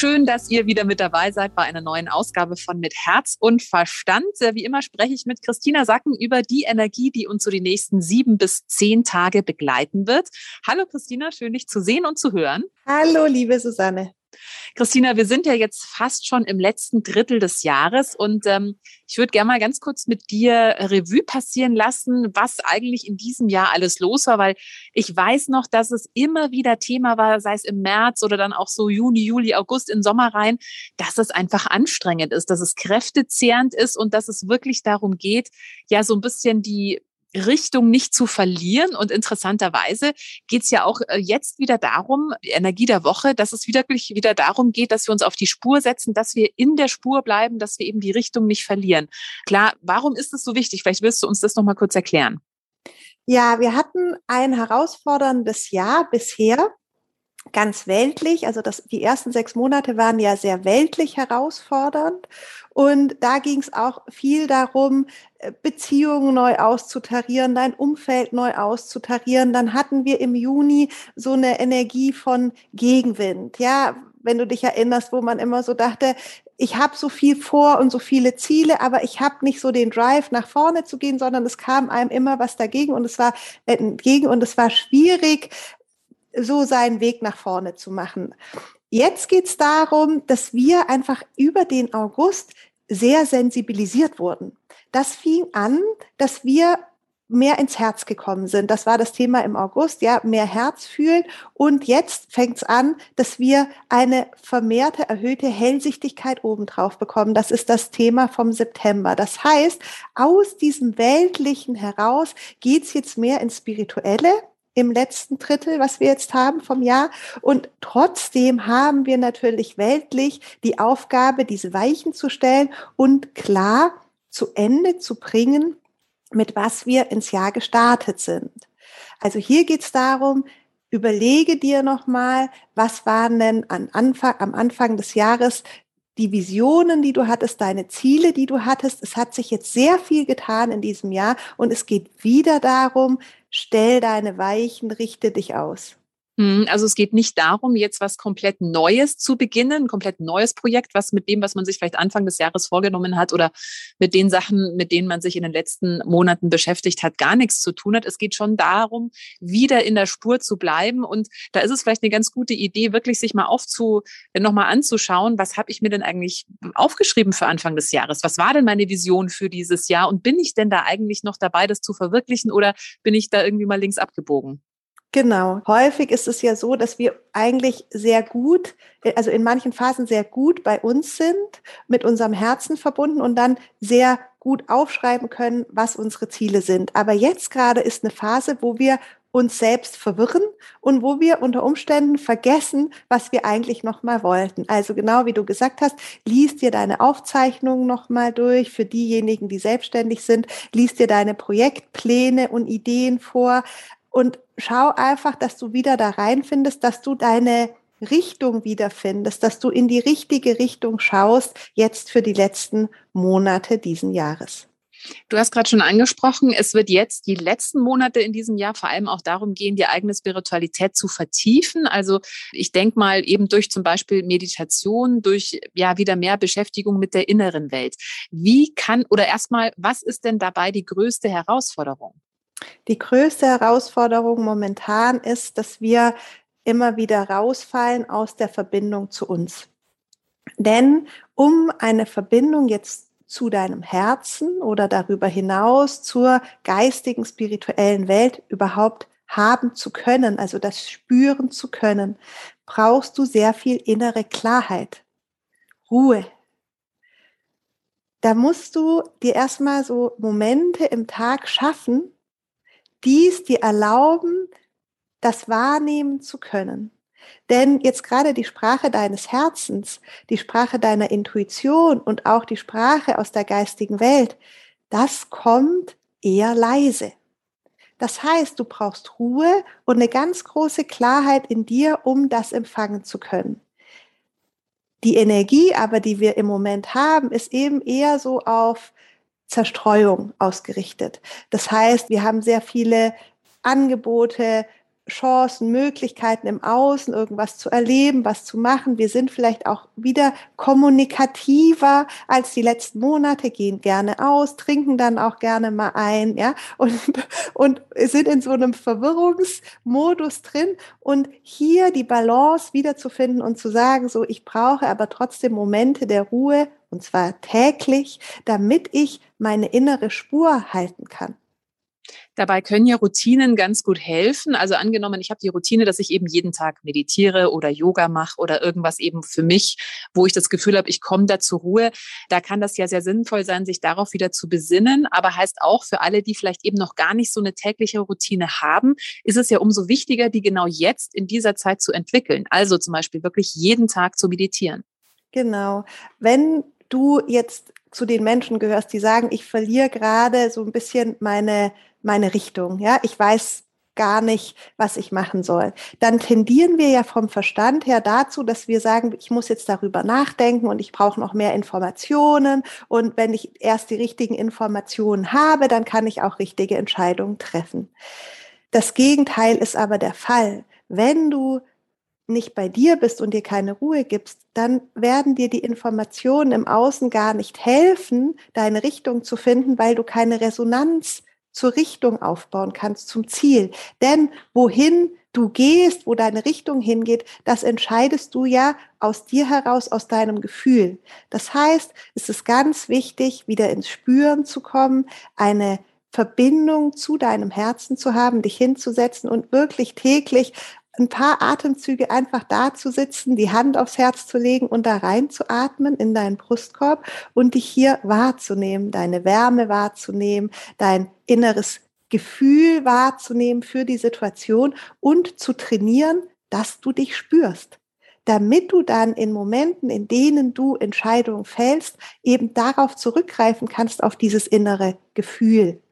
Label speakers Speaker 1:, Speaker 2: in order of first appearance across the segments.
Speaker 1: Schön, dass ihr wieder mit dabei seid bei einer neuen Ausgabe von Mit Herz und Verstand. Wie immer spreche ich mit Christina Sacken über die Energie, die uns so die nächsten sieben bis zehn Tage begleiten wird. Hallo Christina, schön dich zu sehen und zu hören.
Speaker 2: Hallo, liebe Susanne.
Speaker 1: Christina, wir sind ja jetzt fast schon im letzten Drittel des Jahres und ähm, ich würde gerne mal ganz kurz mit dir Revue passieren lassen, was eigentlich in diesem Jahr alles los war, weil ich weiß noch, dass es immer wieder Thema war, sei es im März oder dann auch so Juni, Juli, August in Sommer rein, dass es einfach anstrengend ist, dass es kräftezehrend ist und dass es wirklich darum geht, ja so ein bisschen die Richtung nicht zu verlieren. Und interessanterweise geht es ja auch äh, jetzt wieder darum, Energie der Woche, dass es wirklich wieder darum geht, dass wir uns auf die Spur setzen, dass wir in der Spur bleiben, dass wir eben die Richtung nicht verlieren. Klar, warum ist es so wichtig? Vielleicht willst du uns das nochmal kurz erklären.
Speaker 2: Ja, wir hatten ein herausforderndes Jahr bisher ganz weltlich. Also das, die ersten sechs Monate waren ja sehr weltlich herausfordernd. Und da ging es auch viel darum, äh, Beziehungen neu auszutarieren, dein Umfeld neu auszutarieren. Dann hatten wir im Juni so eine Energie von Gegenwind. Ja, wenn du dich erinnerst, wo man immer so dachte, ich habe so viel vor und so viele Ziele, aber ich habe nicht so den Drive nach vorne zu gehen, sondern es kam einem immer was dagegen und es war entgegen und es war schwierig, so seinen Weg nach vorne zu machen. Jetzt geht es darum, dass wir einfach über den August sehr sensibilisiert wurden. Das fing an, dass wir mehr ins Herz gekommen sind. Das war das Thema im August, ja, mehr Herz fühlen. Und jetzt fängt es an, dass wir eine vermehrte, erhöhte Hellsichtigkeit obendrauf bekommen. Das ist das Thema vom September. Das heißt, aus diesem Weltlichen heraus geht's jetzt mehr ins Spirituelle im letzten Drittel, was wir jetzt haben vom Jahr. Und trotzdem haben wir natürlich weltlich die Aufgabe, diese Weichen zu stellen und klar zu Ende zu bringen, mit was wir ins Jahr gestartet sind. Also hier geht es darum, überlege dir nochmal, was waren denn an Anfang, am Anfang des Jahres die Visionen, die du hattest, deine Ziele, die du hattest. Es hat sich jetzt sehr viel getan in diesem Jahr und es geht wieder darum, stell deine Weichen, richte dich aus.
Speaker 1: Hm, also es geht nicht darum, jetzt was komplett Neues zu beginnen, ein komplett neues Projekt, was mit dem, was man sich vielleicht Anfang des Jahres vorgenommen hat oder mit den Sachen, mit denen man sich in den letzten Monaten beschäftigt hat, gar nichts zu tun hat. Es geht schon darum, wieder in der Spur zu bleiben. Und da ist es vielleicht eine ganz gute Idee, wirklich sich mal aufzu, nochmal anzuschauen, was habe ich mir denn eigentlich aufgeschrieben für Anfang des Jahres? Was war denn meine Vision für dieses Jahr? Und bin ich denn da eigentlich noch dabei, das zu verwirklichen oder bin ich da irgendwie mal links abgebogen?
Speaker 2: Genau. Häufig ist es ja so, dass wir eigentlich sehr gut, äh, also in manchen Phasen sehr gut bei uns sind, mit unserem Herzen verbunden und dann sehr gut aufschreiben können, was unsere Ziele sind. Aber jetzt gerade ist eine Phase, wo wir uns selbst verwirren und wo wir unter Umständen vergessen, was wir eigentlich noch mal wollten. Also genau wie du gesagt hast, liest dir deine Aufzeichnungen noch mal durch für diejenigen, die selbstständig sind, liest dir deine Projektpläne und Ideen vor und schau einfach, dass du wieder da reinfindest, dass du deine Richtung wiederfindest, dass du in die richtige Richtung schaust, jetzt für die letzten Monate diesen Jahres.
Speaker 1: Du hast gerade schon angesprochen, es wird jetzt die letzten Monate in diesem Jahr vor allem auch darum gehen, die eigene Spiritualität zu vertiefen. Also ich denke mal eben durch zum Beispiel Meditation, durch ja wieder mehr Beschäftigung mit der inneren Welt. Wie kann oder erstmal, was ist denn dabei die größte Herausforderung?
Speaker 2: Die größte Herausforderung momentan ist, dass wir immer wieder rausfallen aus der Verbindung zu uns. Denn um eine Verbindung jetzt zu deinem Herzen oder darüber hinaus zur geistigen, spirituellen Welt überhaupt haben zu können, also das spüren zu können, brauchst du sehr viel innere Klarheit, Ruhe. Da musst du dir erstmal so Momente im Tag schaffen, dies dir erlauben, das wahrnehmen zu können. Denn jetzt gerade die Sprache deines Herzens, die Sprache deiner Intuition und auch die Sprache aus der geistigen Welt, das kommt eher leise. Das heißt, du brauchst Ruhe und eine ganz große Klarheit in dir, um das empfangen zu können. Die Energie aber, die wir im Moment haben, ist eben eher so auf Zerstreuung ausgerichtet. Das heißt, wir haben sehr viele Angebote, Chancen, Möglichkeiten im Außen, irgendwas zu erleben, was zu machen. Wir sind vielleicht auch wieder kommunikativer als die letzten Monate, gehen gerne aus, trinken dann auch gerne mal ein, ja, und, und sind in so einem Verwirrungsmodus drin. Und hier die Balance wiederzufinden und zu sagen, so, ich brauche aber trotzdem Momente der Ruhe, und zwar täglich, damit ich meine innere Spur halten kann.
Speaker 1: Dabei können ja Routinen ganz gut helfen. Also angenommen, ich habe die Routine, dass ich eben jeden Tag meditiere oder Yoga mache oder irgendwas eben für mich, wo ich das Gefühl habe, ich komme da zur Ruhe. Da kann das ja sehr sinnvoll sein, sich darauf wieder zu besinnen. Aber heißt auch für alle, die vielleicht eben noch gar nicht so eine tägliche Routine haben, ist es ja umso wichtiger, die genau jetzt in dieser Zeit zu entwickeln. Also zum Beispiel wirklich jeden Tag zu meditieren.
Speaker 2: Genau. Wenn du jetzt zu den Menschen gehörst, die sagen, ich verliere gerade so ein bisschen meine meine Richtung. Ja, ich weiß gar nicht, was ich machen soll. Dann tendieren wir ja vom Verstand her dazu, dass wir sagen, ich muss jetzt darüber nachdenken und ich brauche noch mehr Informationen. Und wenn ich erst die richtigen Informationen habe, dann kann ich auch richtige Entscheidungen treffen. Das Gegenteil ist aber der Fall. Wenn du nicht bei dir bist und dir keine Ruhe gibst, dann werden dir die Informationen im Außen gar nicht helfen, deine Richtung zu finden, weil du keine Resonanz zur Richtung aufbauen kannst, zum Ziel. Denn wohin du gehst, wo deine Richtung hingeht, das entscheidest du ja aus dir heraus, aus deinem Gefühl. Das heißt, es ist ganz wichtig, wieder ins Spüren zu kommen, eine Verbindung zu deinem Herzen zu haben, dich hinzusetzen und wirklich täglich ein paar Atemzüge einfach da zu sitzen, die Hand aufs Herz zu legen und da rein zu atmen in deinen Brustkorb und dich hier wahrzunehmen, deine Wärme wahrzunehmen, dein inneres Gefühl wahrzunehmen für die Situation und zu trainieren, dass du dich spürst damit du dann in Momenten, in denen du Entscheidungen fällst, eben darauf zurückgreifen kannst, auf dieses innere Gefühl.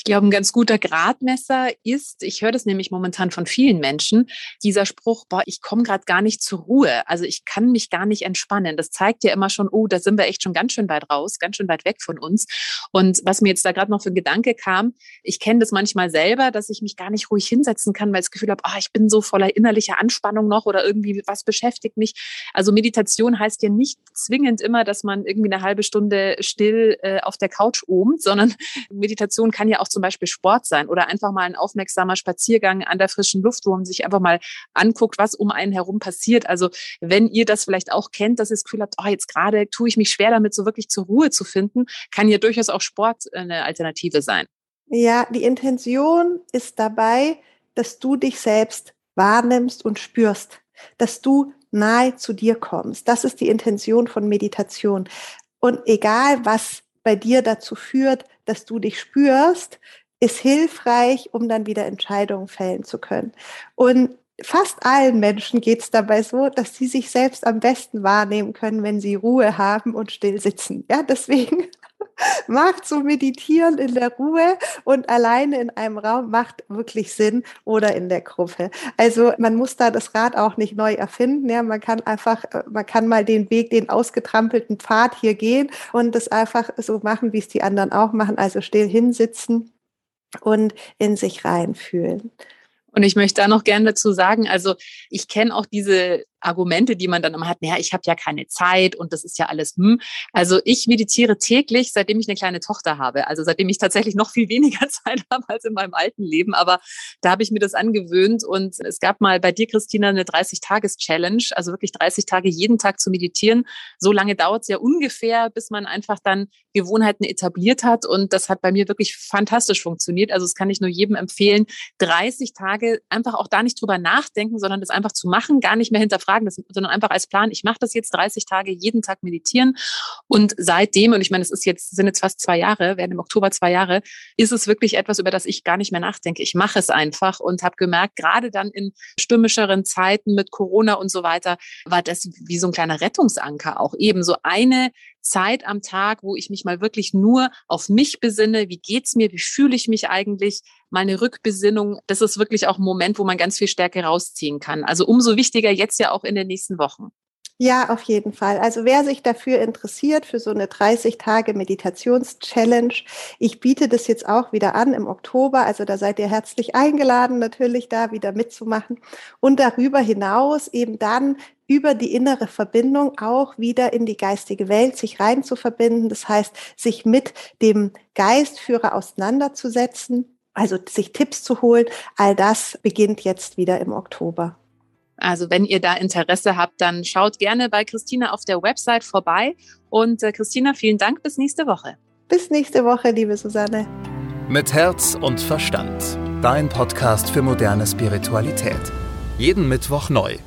Speaker 1: Ich glaube, ein ganz guter Gradmesser ist, ich höre das nämlich momentan von vielen Menschen, dieser Spruch, boah, ich komme gerade gar nicht zur Ruhe. Also ich kann mich gar nicht entspannen. Das zeigt ja immer schon, oh, da sind wir echt schon ganz schön weit raus, ganz schön weit weg von uns. Und was mir jetzt da gerade noch für ein Gedanke kam, ich kenne das manchmal selber, dass ich mich gar nicht ruhig hinsetzen kann, weil ich das Gefühl habe, oh, ich bin so voller innerlicher Anspannung noch oder irgendwie was beschäftigt mich. Also Meditation heißt ja nicht zwingend immer, dass man irgendwie eine halbe Stunde still äh, auf der Couch ohmt, sondern Meditation kann ja auch zum Beispiel Sport sein oder einfach mal ein aufmerksamer Spaziergang an der frischen Luft, wo man sich einfach mal anguckt, was um einen herum passiert. Also wenn ihr das vielleicht auch kennt, dass ihr das Gefühl habt, oh, jetzt gerade tue ich mich schwer damit, so wirklich zur Ruhe zu finden, kann ja durchaus auch Sport eine Alternative sein.
Speaker 2: Ja, die Intention ist dabei, dass du dich selbst wahrnimmst und spürst, dass du nahe zu dir kommst. Das ist die Intention von Meditation. Und egal, was bei dir dazu führt, dass du dich spürst, ist hilfreich, um dann wieder Entscheidungen fällen zu können. Und fast allen Menschen geht es dabei so, dass sie sich selbst am besten wahrnehmen können, wenn sie Ruhe haben und still sitzen. Ja, deswegen macht so meditieren in der Ruhe und alleine in einem Raum macht wirklich Sinn oder in der Gruppe. Also man muss da das Rad auch nicht neu erfinden. Ja, man kann einfach, äh, man kann mal den Weg, den ausgetrampelten Pfad hier gehen und das einfach so machen, wie es die anderen auch machen. Also still hinsitzen und in sich reinfühlen.
Speaker 1: Und ich möchte da noch gerne dazu sagen, also ich kenne auch diese Argumente, die man dann immer hat, naja, ich habe ja keine Zeit und das ist ja alles hm. Also ich meditiere täglich, seitdem ich eine kleine Tochter habe. Also seitdem ich tatsächlich noch viel weniger Zeit habe als in meinem alten Leben. Aber da habe ich mir das angewöhnt. Und es gab mal bei dir, Christina, eine 30-Tages-Challenge, also wirklich 30 Tage jeden Tag zu meditieren. So lange dauert es ja ungefähr, bis man einfach dann Gewohnheiten etabliert hat. Und das hat bei mir wirklich fantastisch funktioniert. Also das kann ich nur jedem empfehlen, 30 Tage einfach auch da nicht drüber nachdenken, sondern das einfach zu machen, gar nicht mehr hinterfragen hinterfragen, sondern einfach als Plan, ich mache das jetzt 30 Tage, jeden Tag meditieren. Und seitdem, und ich meine, es ist jetzt, sind jetzt fast zwei Jahre, werden im Oktober zwei Jahre, ist es wirklich etwas, über das ich gar nicht mehr nachdenke. Ich mache es einfach und habe gemerkt, gerade dann in stürmischeren Zeiten mit Corona und so weiter, war das wie so ein kleiner Rettungsanker auch eben so eine Zeit am Tag, wo ich mich mal wirklich nur auf mich besinne. Wie geht's mir? Wie fühle ich mich eigentlich? Meine Rückbesinnung. Das ist wirklich auch ein Moment, wo man ganz viel Stärke rausziehen kann. Also umso wichtiger jetzt ja auch in den nächsten Wochen.
Speaker 2: Ja, auf jeden Fall. Also wer sich dafür interessiert, für so eine 30 Tage Meditations-Challenge, ich biete das jetzt auch wieder an im Oktober. Also da seid ihr herzlich eingeladen, natürlich da wieder mitzumachen. Und darüber hinaus eben dann über die innere Verbindung auch wieder in die geistige Welt sich rein zu verbinden. Das heißt, sich mit dem Geistführer auseinanderzusetzen, also sich Tipps zu holen. All das beginnt jetzt wieder im Oktober.
Speaker 1: Also wenn ihr da Interesse habt, dann schaut gerne bei Christina auf der Website vorbei. Und äh, Christina, vielen Dank. Bis nächste Woche.
Speaker 2: Bis nächste Woche, liebe Susanne.
Speaker 3: Mit Herz und Verstand. Dein Podcast für moderne Spiritualität. Jeden Mittwoch neu